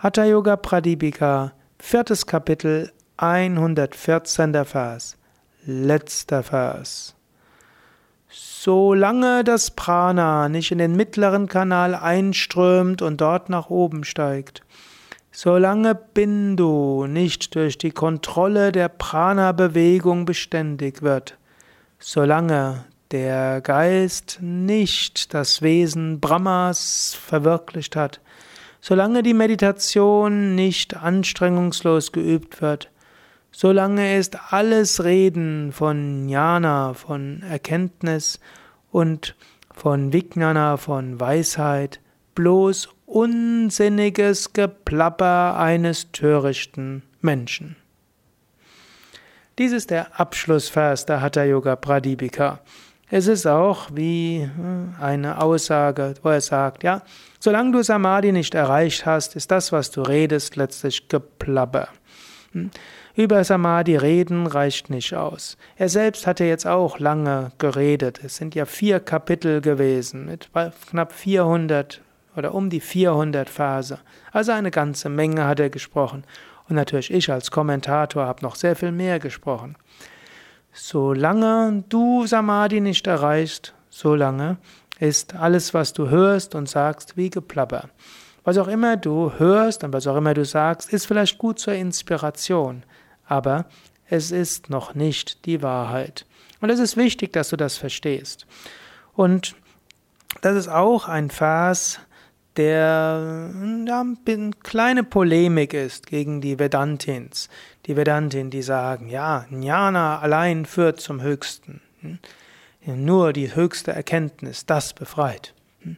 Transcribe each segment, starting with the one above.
Hatha Yoga Pradipika, viertes Kapitel, 114. Vers, letzter Vers. Solange das Prana nicht in den mittleren Kanal einströmt und dort nach oben steigt, solange Bindu nicht durch die Kontrolle der Prana-Bewegung beständig wird, solange der Geist nicht das Wesen Brahmas verwirklicht hat, solange die Meditation nicht anstrengungslos geübt wird, solange ist alles Reden von Jnana, von Erkenntnis und von Vijnana, von Weisheit, bloß unsinniges Geplapper eines törichten Menschen. Dies ist der Abschlussvers der Hatha Yoga Pradipika. Es ist auch wie äh, eine Aussage, wo er sagt, ja, solange du Samadhi nicht erreicht hast, ist das, was du redest, letztlich Geplapper. Hm? Über Samadhi reden reicht nicht aus. Er selbst hatte jetzt auch lange geredet. Es sind ja vier Kapitel gewesen mit knapp 400 oder um die 400 Verse. Also eine ganze Menge hat er gesprochen. Und natürlich ich als Kommentator habe noch sehr viel mehr gesprochen. Solange du Samadhi nicht erreichst, solange ist alles, was du hörst und sagst, wie Geplapper. Was auch immer du hörst und was auch immer du sagst, ist vielleicht gut zur Inspiration, aber es ist noch nicht die Wahrheit. Und es ist wichtig, dass du das verstehst. Und das ist auch ein Vers, der ja, eine kleine Polemik ist gegen die Vedantins. Die Vedantin, die sagen, ja, Jnana allein führt zum Höchsten. Hm? Nur die höchste Erkenntnis, das befreit. Hm?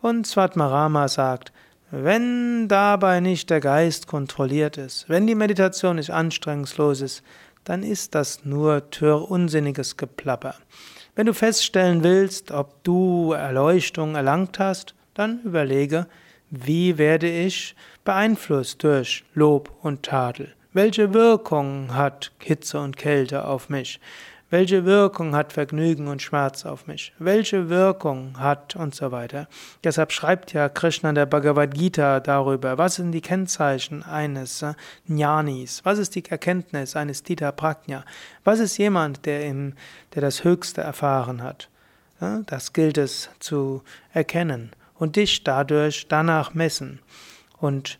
Und Svatmarama sagt, wenn dabei nicht der Geist kontrolliert ist, wenn die Meditation nicht anstrengungslos ist, dann ist das nur tör unsinniges Geplapper. Wenn du feststellen willst, ob du Erleuchtung erlangt hast, dann überlege, wie werde ich beeinflusst durch Lob und Tadel? Welche Wirkung hat Hitze und Kälte auf mich? Welche Wirkung hat Vergnügen und Schmerz auf mich? Welche Wirkung hat und so weiter? Deshalb schreibt ja Krishna in der Bhagavad Gita darüber, was sind die Kennzeichen eines Jnanis? Was ist die Erkenntnis eines Dita Prajna? Was ist jemand, der, im, der das Höchste erfahren hat? Das gilt es zu erkennen und dich dadurch danach messen. Und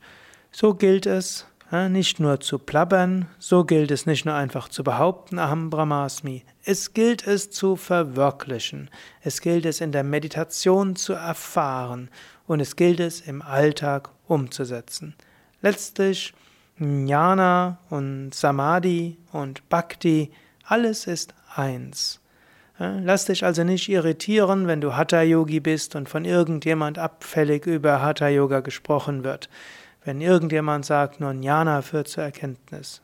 so gilt es, nicht nur zu plappern, so gilt es nicht nur einfach zu behaupten, Aham Brahmasmi. Es gilt es zu verwirklichen. Es gilt es in der Meditation zu erfahren und es gilt es im Alltag umzusetzen. Letztlich Jnana und Samadhi und Bhakti, alles ist eins. Lass dich also nicht irritieren, wenn du Hatha Yogi bist und von irgendjemand abfällig über Hatha Yoga gesprochen wird. Wenn irgendjemand sagt, nur Jnana führt zur Erkenntnis.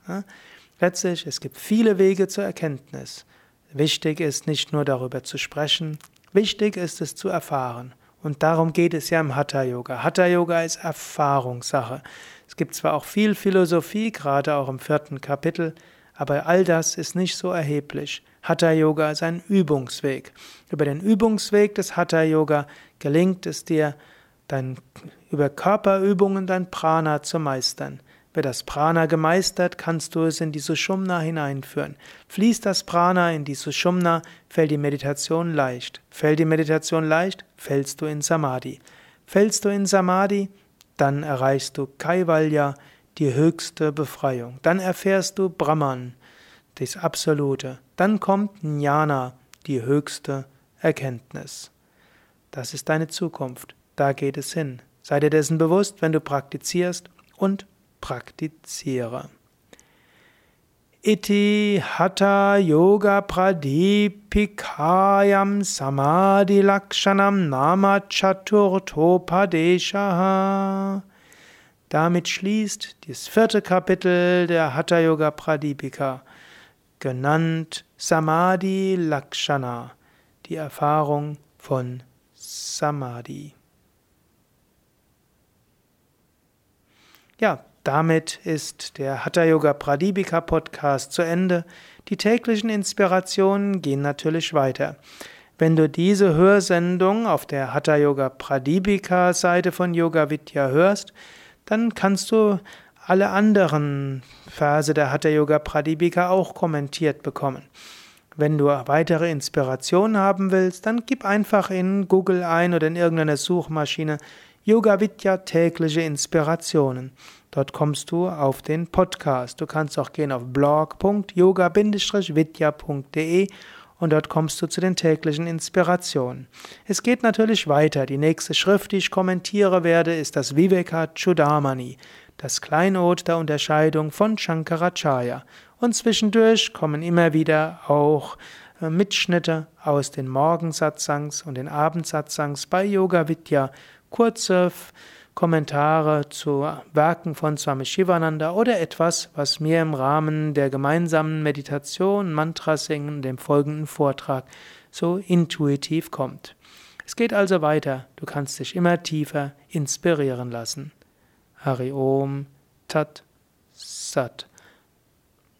Letztlich, es gibt viele Wege zur Erkenntnis. Wichtig ist nicht nur darüber zu sprechen, wichtig ist es zu erfahren. Und darum geht es ja im Hatha Yoga. Hatha Yoga ist Erfahrungssache. Es gibt zwar auch viel Philosophie, gerade auch im vierten Kapitel, aber all das ist nicht so erheblich. Hatha Yoga ist ein Übungsweg. Über den Übungsweg des Hatha Yoga gelingt es dir, dein, über Körperübungen dein Prana zu meistern. Wird das Prana gemeistert, kannst du es in die Sushumna hineinführen. Fließt das Prana in die Sushumna, fällt die Meditation leicht. Fällt die Meditation leicht, fällst du in Samadhi. Fällst du in Samadhi, dann erreichst du Kaivalya, die höchste Befreiung. Dann erfährst du Brahman, das Absolute. Dann kommt Jnana, die höchste Erkenntnis. Das ist deine Zukunft. Da geht es hin. Sei dir dessen bewusst, wenn du praktizierst und praktiziere. Iti Hatha Yoga Pradipikayam Samadhi Lakshanam Nama Chaturtopadeshaha. Damit schließt das vierte Kapitel der Hatha Yoga Pradipika, genannt Samadhi Lakshana, die Erfahrung von Samadhi. Ja, damit ist der Hatha Yoga Pradipika Podcast zu Ende. Die täglichen Inspirationen gehen natürlich weiter. Wenn du diese Hörsendung auf der Hatha Yoga Pradipika Seite von Yoga Vidya hörst, dann kannst du alle anderen Verse der Hatha Yoga Pradipika auch kommentiert bekommen. Wenn du weitere Inspirationen haben willst, dann gib einfach in Google ein oder in irgendeiner Suchmaschine Yoga Vidya tägliche Inspirationen. Dort kommst du auf den Podcast. Du kannst auch gehen auf blog.yoga-vidya.de und dort kommst du zu den täglichen Inspirationen. Es geht natürlich weiter. Die nächste Schrift, die ich kommentiere werde, ist das Viveka Chudamani, das Kleinod der Unterscheidung von Shankaracharya. Und zwischendurch kommen immer wieder auch äh, Mitschnitte aus den Morgensatsangs und den Abendsatzangs bei Yoga Vidya, kurze Kommentare zu Werken von Swami Shivananda oder etwas, was mir im Rahmen der gemeinsamen Meditation, Mantra singen, dem folgenden Vortrag so intuitiv kommt. Es geht also weiter, du kannst dich immer tiefer inspirieren lassen. Hari Om Tat Sat